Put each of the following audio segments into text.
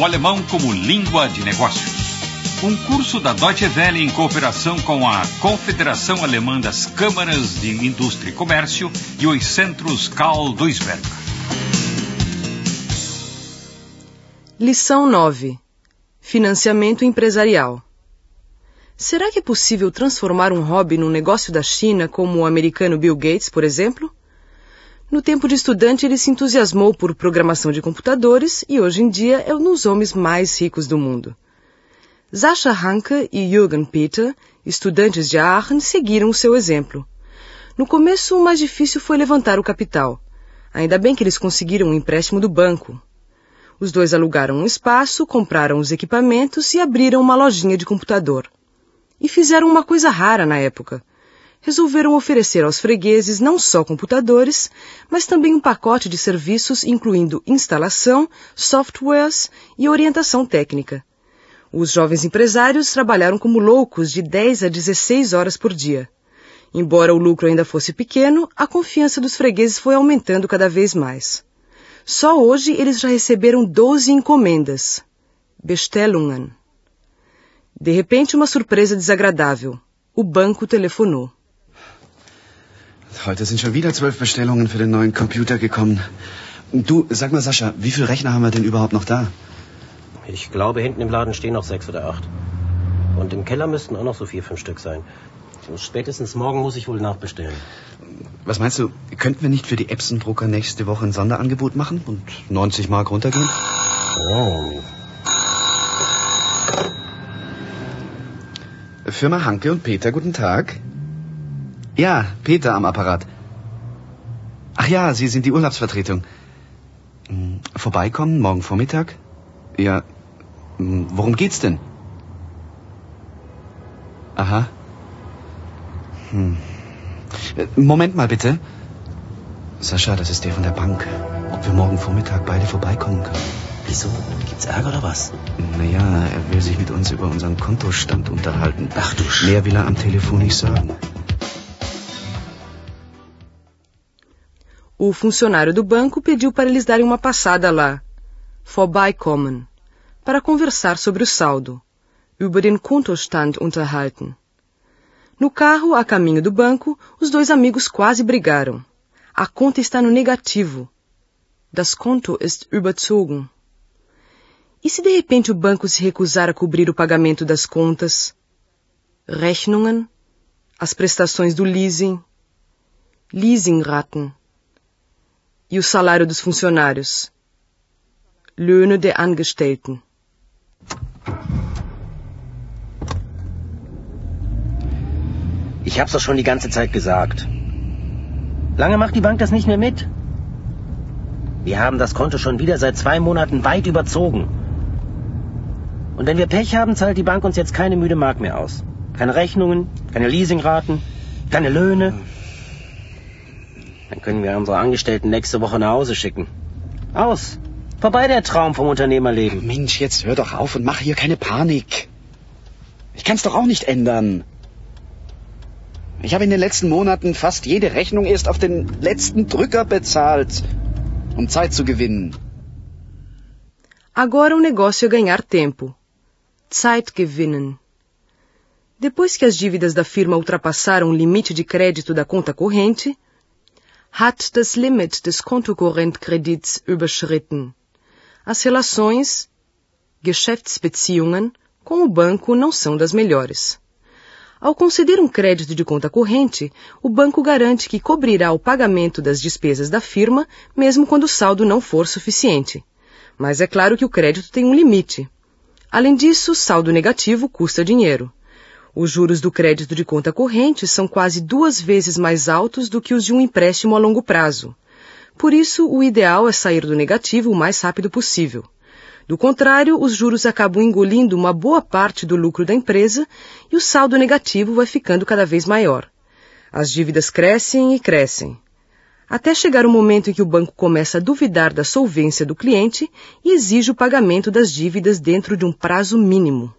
o alemão como língua de negócios. Um curso da Deutsche Welle em cooperação com a Confederação Alemã das Câmaras de Indústria e Comércio e os Centros Karl Duisberg. Lição 9. Financiamento empresarial. Será que é possível transformar um hobby num negócio da China, como o americano Bill Gates, por exemplo? No tempo de estudante, ele se entusiasmou por programação de computadores e hoje em dia é um dos homens mais ricos do mundo. Sascha Hanke e Jürgen Peter, estudantes de Aachen, seguiram o seu exemplo. No começo, o mais difícil foi levantar o capital. Ainda bem que eles conseguiram um empréstimo do banco. Os dois alugaram um espaço, compraram os equipamentos e abriram uma lojinha de computador. E fizeram uma coisa rara na época. Resolveram oferecer aos fregueses não só computadores, mas também um pacote de serviços incluindo instalação, softwares e orientação técnica. Os jovens empresários trabalharam como loucos de 10 a 16 horas por dia. Embora o lucro ainda fosse pequeno, a confiança dos fregueses foi aumentando cada vez mais. Só hoje eles já receberam 12 encomendas. Bestellungen. De repente, uma surpresa desagradável. O banco telefonou. Heute sind schon wieder zwölf Bestellungen für den neuen Computer gekommen. Du, sag mal, Sascha, wie viele Rechner haben wir denn überhaupt noch da? Ich glaube, hinten im Laden stehen noch sechs oder acht. Und im Keller müssten auch noch so vier, fünf Stück sein. Spätestens morgen muss ich wohl nachbestellen. Was meinst du, könnten wir nicht für die Epson-Drucker nächste Woche ein Sonderangebot machen und 90 Mark runtergehen? Oh. Firma Hanke und Peter, guten Tag. Ja, Peter am Apparat. Ach ja, Sie sind die Urlaubsvertretung. Hm, Vorbeikommen morgen Vormittag? Ja, hm, worum geht's denn? Aha. Hm. Moment mal bitte. Sascha, das ist der von der Bank. Ob wir morgen Vormittag beide vorbeikommen können? Wieso? Gibt's Ärger oder was? Naja, er will sich mit uns über unseren Kontostand unterhalten. Ach du Sch... Mehr will er am Telefon nicht sagen. O funcionário do banco pediu para eles darem uma passada lá, vorbeikommen, para conversar sobre o saldo, über den Kontostand unterhalten. No carro, a caminho do banco, os dois amigos quase brigaram. A conta está no negativo. Das Konto ist überzogen. E se de repente o banco se recusar a cobrir o pagamento das contas? Rechnungen? As prestações do leasing? Leasingraten? E o salário dos funcionários? Löhne der Angestellten. Ich hab's doch schon die ganze Zeit gesagt. Lange macht die Bank das nicht mehr mit. Wir haben das Konto schon wieder seit zwei Monaten weit überzogen. Und wenn wir Pech haben, zahlt die Bank uns jetzt keine müde Mark mehr aus. Keine Rechnungen, keine Leasingraten, keine Löhne. Dann können wir unsere Angestellten nächste Woche nach Hause schicken. Aus. Vorbei der Traum vom Unternehmerleben. Mensch, jetzt hör doch auf und mach hier keine Panik. Ich kann's doch auch nicht ändern. Ich habe in den letzten Monaten fast jede Rechnung erst auf den letzten Drücker bezahlt, um Zeit zu gewinnen. Agora o negócio é ganhar tempo. Zeit gewinnen. Depois que as dívidas da firma ultrapassaram o limite de crédito da conta corrente, hat das Limit des Kontokorrentkredits überschritten. As relações, Geschäftsbeziehungen, com o banco não são das melhores. Ao conceder um crédito de conta corrente, o banco garante que cobrirá o pagamento das despesas da firma, mesmo quando o saldo não for suficiente. Mas é claro que o crédito tem um limite. Além disso, saldo negativo custa dinheiro. Os juros do crédito de conta corrente são quase duas vezes mais altos do que os de um empréstimo a longo prazo. Por isso, o ideal é sair do negativo o mais rápido possível. Do contrário, os juros acabam engolindo uma boa parte do lucro da empresa e o saldo negativo vai ficando cada vez maior. As dívidas crescem e crescem. Até chegar o momento em que o banco começa a duvidar da solvência do cliente e exige o pagamento das dívidas dentro de um prazo mínimo.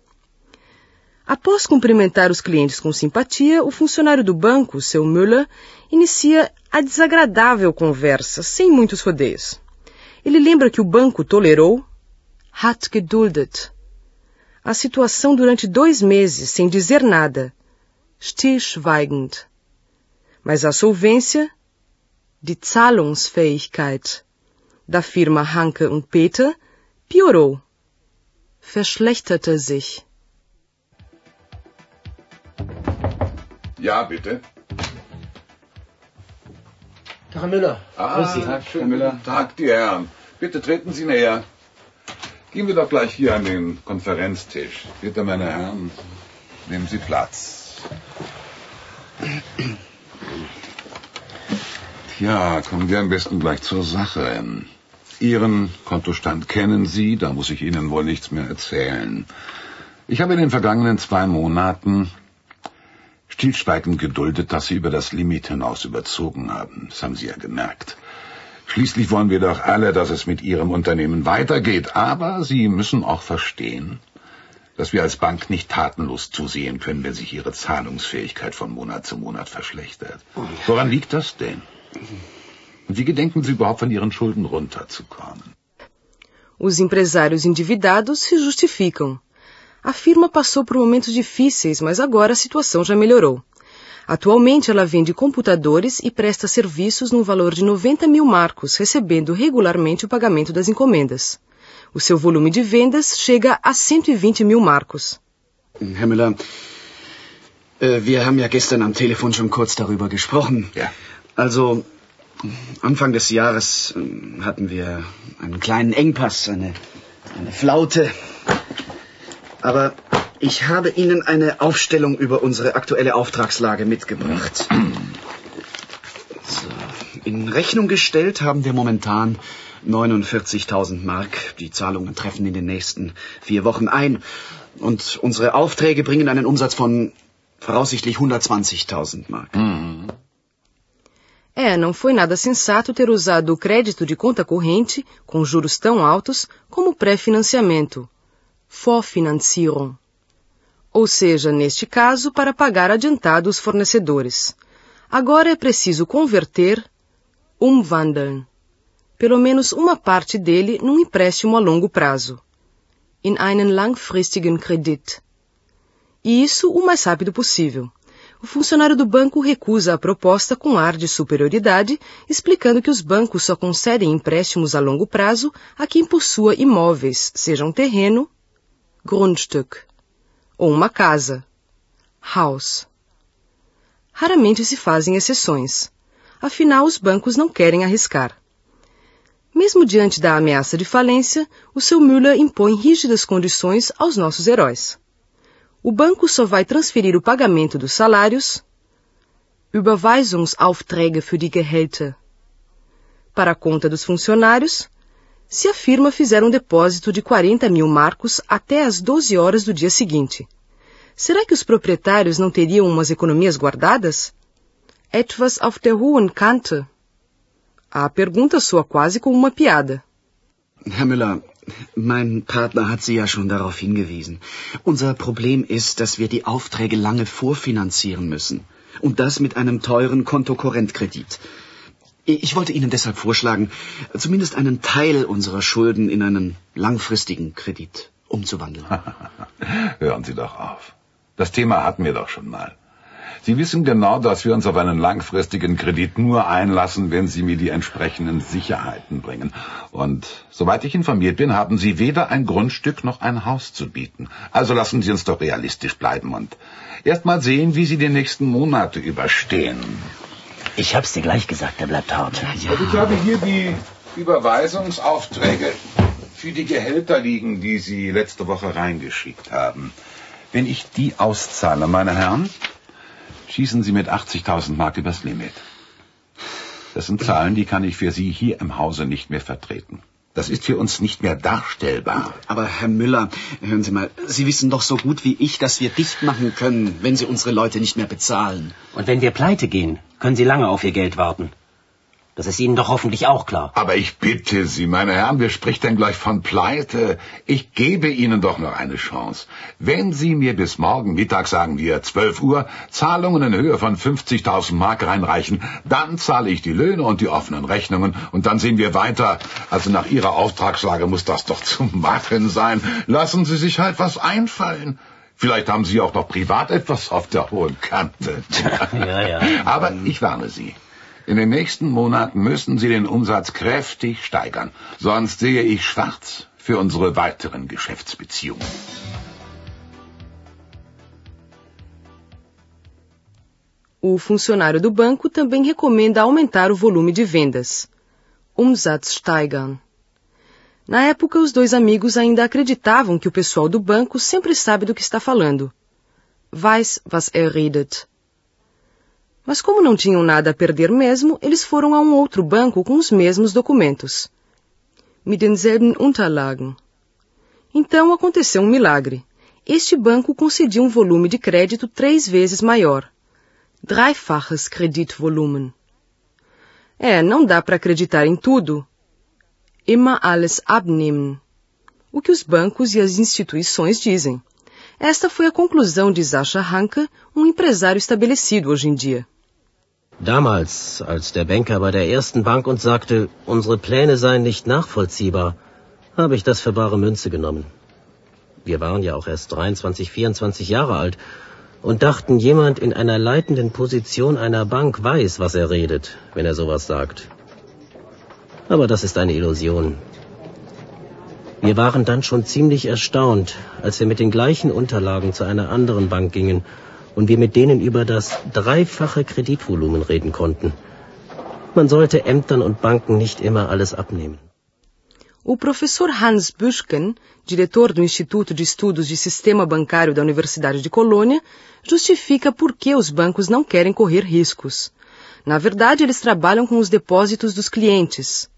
Após cumprimentar os clientes com simpatia, o funcionário do banco, seu Müller, inicia a desagradável conversa, sem muitos rodeios. Ele lembra que o banco tolerou, Hat geduldet. A situação durante dois meses sem dizer nada. Stillschweigend. Mas a solvência, die Zahlungsfähigkeit, da firma Hanke und Peter piorou. Verschlechterte sich. Ja, bitte. Herr Müller. Ah, Grüß Sie. Tag, schönen guten Tag, die Herren. Bitte treten Sie näher. Gehen wir doch gleich hier an den Konferenztisch. Bitte, meine Herren, nehmen Sie Platz. Tja, kommen wir am besten gleich zur Sache. Ihren Kontostand kennen Sie, da muss ich Ihnen wohl nichts mehr erzählen. Ich habe in den vergangenen zwei Monaten stillschweigend geduldet, dass Sie über das Limit hinaus überzogen haben. Das haben Sie ja gemerkt. Schließlich wollen wir doch alle, dass es mit Ihrem Unternehmen weitergeht. Aber Sie müssen auch verstehen, dass wir als Bank nicht tatenlos zusehen können, wenn sich Ihre Zahlungsfähigkeit von Monat zu Monat verschlechtert. Woran liegt das denn? Und wie gedenken Sie überhaupt von Ihren Schulden runterzukommen? Os empresários endividados se justificam. A firma passou por momentos difíceis, mas agora a situação já melhorou. Atualmente ela vende computadores e presta serviços no valor de 90 mil marcos, recebendo regularmente o pagamento das encomendas. O seu volume de vendas chega a 120 mil marcos. Herr Müller, äh, wir haben ja gestern am Telefon schon kurz darüber gesprochen. Ja. Also, Anfang des Jahres ähm, hatten wir einen kleinen Engpass, eine, eine Flaute. Aber ich habe Ihnen eine Aufstellung über unsere aktuelle Auftragslage mitgebracht. So. In Rechnung gestellt haben wir momentan 49.000 Mark. Die Zahlungen treffen in den nächsten vier Wochen ein. Und unsere Aufträge bringen einen Umsatz von voraussichtlich 120.000 Mark. É, não foi nada sensato ter usado o crédito de conta corrente, com juros tão altos, como pré-financiamento. Vorfinanzierung. Ou seja, neste caso, para pagar adiantado os fornecedores. Agora é preciso converter, umwandeln, pelo menos uma parte dele num empréstimo a longo prazo. In einen langfristigen Kredit. E isso o mais rápido possível. O funcionário do banco recusa a proposta com ar de superioridade, explicando que os bancos só concedem empréstimos a longo prazo a quem possua imóveis, seja um terreno, Grundstück, ou uma casa, Haus. Raramente se fazem exceções. Afinal, os bancos não querem arriscar. Mesmo diante da ameaça de falência, o seu Müller impõe rígidas condições aos nossos heróis. O banco só vai transferir o pagamento dos salários, Überweisungsaufträge für die Gehälter, para a conta dos funcionários, se a firma fizer um depósito de 40 mil marcos até às 12 horas do dia seguinte. Será que os proprietários não teriam umas economias guardadas? Etwas auf der hohen Kante. A pergunta soa quase como uma piada. Herr Müller, mein Partner hat Sie ja schon darauf hingewiesen. Unser Problem ist, dass wir die Aufträge lange vorfinanzieren müssen. Und das mit einem teuren Kontokorrentkredit. Ich wollte Ihnen deshalb vorschlagen, zumindest einen Teil unserer Schulden in einen langfristigen Kredit umzuwandeln. Hören Sie doch auf. Das Thema hatten wir doch schon mal. Sie wissen genau, dass wir uns auf einen langfristigen Kredit nur einlassen, wenn Sie mir die entsprechenden Sicherheiten bringen. Und soweit ich informiert bin, haben Sie weder ein Grundstück noch ein Haus zu bieten. Also lassen Sie uns doch realistisch bleiben und erst mal sehen, wie Sie die nächsten Monate überstehen. Ich hab's dir gleich gesagt, der bleibt hart. Und ich habe hier die Überweisungsaufträge für die Gehälter liegen, die Sie letzte Woche reingeschickt haben. Wenn ich die auszahle, meine Herren, schießen Sie mit 80.000 Mark übers Limit. Das sind Zahlen, die kann ich für Sie hier im Hause nicht mehr vertreten. Das ist für uns nicht mehr darstellbar. Aber Herr Müller, hören Sie mal, Sie wissen doch so gut wie ich, dass wir dicht machen können, wenn Sie unsere Leute nicht mehr bezahlen. Und wenn wir pleite gehen, können Sie lange auf Ihr Geld warten. Das ist Ihnen doch hoffentlich auch klar. Aber ich bitte Sie, meine Herren, wer spricht denn gleich von Pleite? Ich gebe Ihnen doch noch eine Chance. Wenn Sie mir bis morgen Mittag, sagen wir 12 Uhr, Zahlungen in Höhe von 50.000 Mark reinreichen, dann zahle ich die Löhne und die offenen Rechnungen und dann sehen wir weiter. Also nach Ihrer Auftragslage muss das doch zu machen sein. Lassen Sie sich halt was einfallen. Vielleicht haben Sie auch noch privat etwas auf der hohen Kante. ja, ja. Aber ich warne Sie. In den nächsten Monaten müssen Sie den Umsatz kräftig steigern, sonst sehe ich schwarz für unsere weiteren Geschäftsbeziehungen. O funcionário do banco também recomenda aumentar o volume de vendas. Umsatz steigern. Na época, os dois amigos ainda acreditavam que o pessoal do banco sempre sabe do que está falando. Weiß, was er redet. Mas como não tinham nada a perder mesmo, eles foram a um outro banco com os mesmos documentos. Mit denselben Unterlagen. Então aconteceu um milagre. Este banco concedia um volume de crédito três vezes maior. Dreifaches Kreditvolumen. É, não dá para acreditar em tudo. Immer alles abnehmen. O que os bancos e as instituições dizem. Esta foi a conclusão de Sascha Hanke, um empresário estabelecido hoje em dia. Damals, als der Banker bei der ersten Bank uns sagte, unsere Pläne seien nicht nachvollziehbar, habe ich das für bare Münze genommen. Wir waren ja auch erst 23, 24 Jahre alt und dachten, jemand in einer leitenden Position einer Bank weiß, was er redet, wenn er sowas sagt. Aber das ist eine Illusion. Wir waren dann schon ziemlich erstaunt, als wir mit den gleichen Unterlagen zu einer anderen Bank gingen und wir mit denen über das dreifache Kreditvolumen reden konnten. Man sollte Ämtern und Banken nicht immer alles abnehmen. O professor Hans Büschken, diretor do Instituto de Estudos de Sistema Bancário da Universidade de Colônia, justifica por que os bancos não querem correr riscos. Na verdade, eles trabalham com os depósitos dos clientes.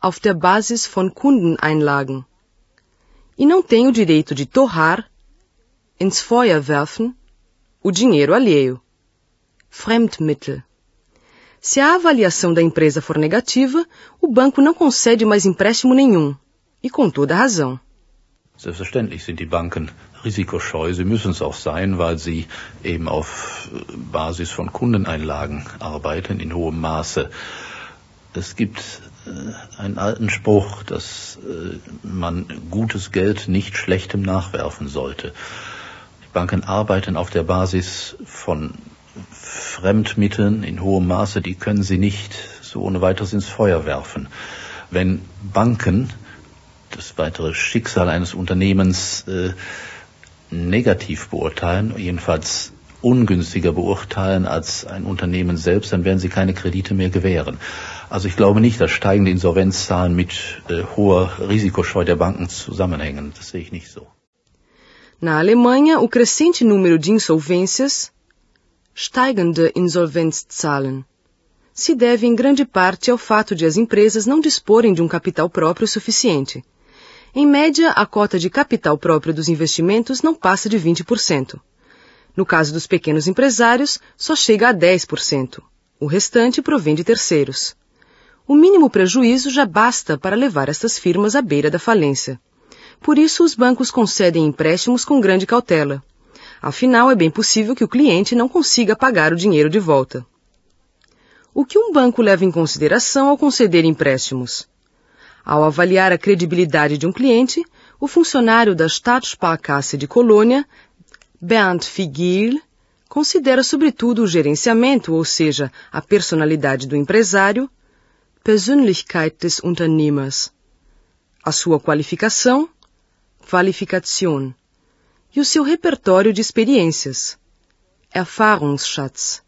Auf der Basis von Kundeneinlagen. E não têm o direito de torrar, ins Feuer werfen, o dinheiro alheio. Fremdmittel. Se a avaliação da empresa for negativa, o banco não concede mais empréstimo nenhum. E com toda razão. Selbstverständlich sind die Banken risikoscheu. Sie müssen es auch sein, weil sie eben auf Basis von Kundeneinlagen arbeiten in hohem Maße. Es gibt äh, einen alten Spruch, dass äh, man gutes Geld nicht schlechtem nachwerfen sollte. Banken arbeiten auf der Basis von Fremdmitteln in hohem Maße, die können sie nicht so ohne weiteres ins Feuer werfen. Wenn Banken das weitere Schicksal eines Unternehmens äh, negativ beurteilen, jedenfalls ungünstiger beurteilen als ein Unternehmen selbst, dann werden sie keine Kredite mehr gewähren. Also ich glaube nicht, dass steigende Insolvenzzahlen mit äh, hoher Risikoscheu der Banken zusammenhängen. Das sehe ich nicht so. Na Alemanha, o crescente número de insolvências, steigende Insolvenzzahlen, se deve em grande parte ao fato de as empresas não disporem de um capital próprio suficiente. Em média, a cota de capital próprio dos investimentos não passa de 20%. No caso dos pequenos empresários, só chega a 10%. O restante provém de terceiros. O mínimo prejuízo já basta para levar estas firmas à beira da falência. Por isso, os bancos concedem empréstimos com grande cautela. Afinal, é bem possível que o cliente não consiga pagar o dinheiro de volta. O que um banco leva em consideração ao conceder empréstimos? Ao avaliar a credibilidade de um cliente, o funcionário da Staatssparkasse de Colônia, Bernd Figil, considera sobretudo o gerenciamento, ou seja, a personalidade do empresário, Persönlichkeit des Unternehmers, a sua qualificação, Qualifikation, e o seu repertório de experiências, Erfahrungsschatz.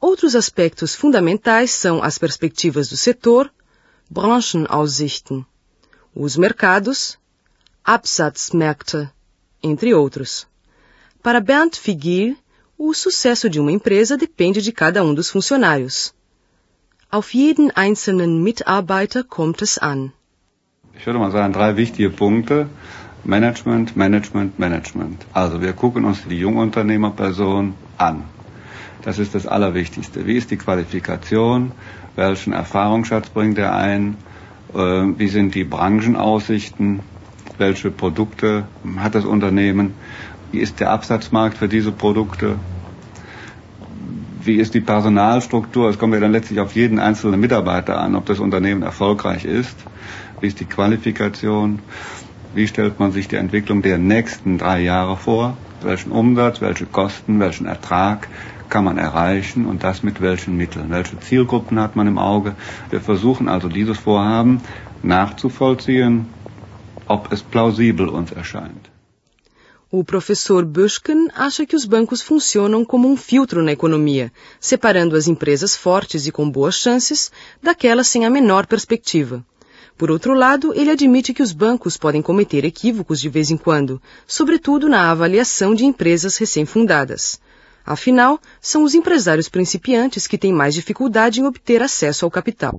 Outros aspectos fundamentais são as perspectivas do setor, Branchenaussichten, os mercados, Absatzmärkte, entre outros. Para Bernd Figil, o sucesso de uma empresa depende de cada um dos funcionários. Auf jeden einzelnen Mitarbeiter kommt es an. Ich würde mal sagen, drei wichtige Punkte. Management, Management, Management. Also wir gucken uns die Jungunternehmerperson an. Das ist das Allerwichtigste. Wie ist die Qualifikation? Welchen Erfahrungsschatz bringt er ein? Äh, wie sind die Branchenaussichten? Welche Produkte hat das Unternehmen? Wie ist der Absatzmarkt für diese Produkte? Wie ist die Personalstruktur? Es kommt ja dann letztlich auf jeden einzelnen Mitarbeiter an, ob das Unternehmen erfolgreich ist. Wie ist die Qualifikation? Wie stellt man sich die Entwicklung der nächsten drei Jahre vor? Welchen Umsatz, welche Kosten, welchen Ertrag kann man erreichen und das mit welchen Mitteln? Welche Zielgruppen hat man im Auge? Wir versuchen also dieses Vorhaben nachzuvollziehen, ob es plausibel uns erscheint. O professor Bushkin acha que os bancos funcionam como um filtro na economia, separando as empresas fortes e com boas chances daquelas sem a menor perspectiva. Por outro lado, ele admite que os bancos podem cometer equívocos de vez em quando, sobretudo na avaliação de empresas recém-fundadas. Afinal, são os empresários principiantes que têm mais dificuldade em obter acesso ao capital.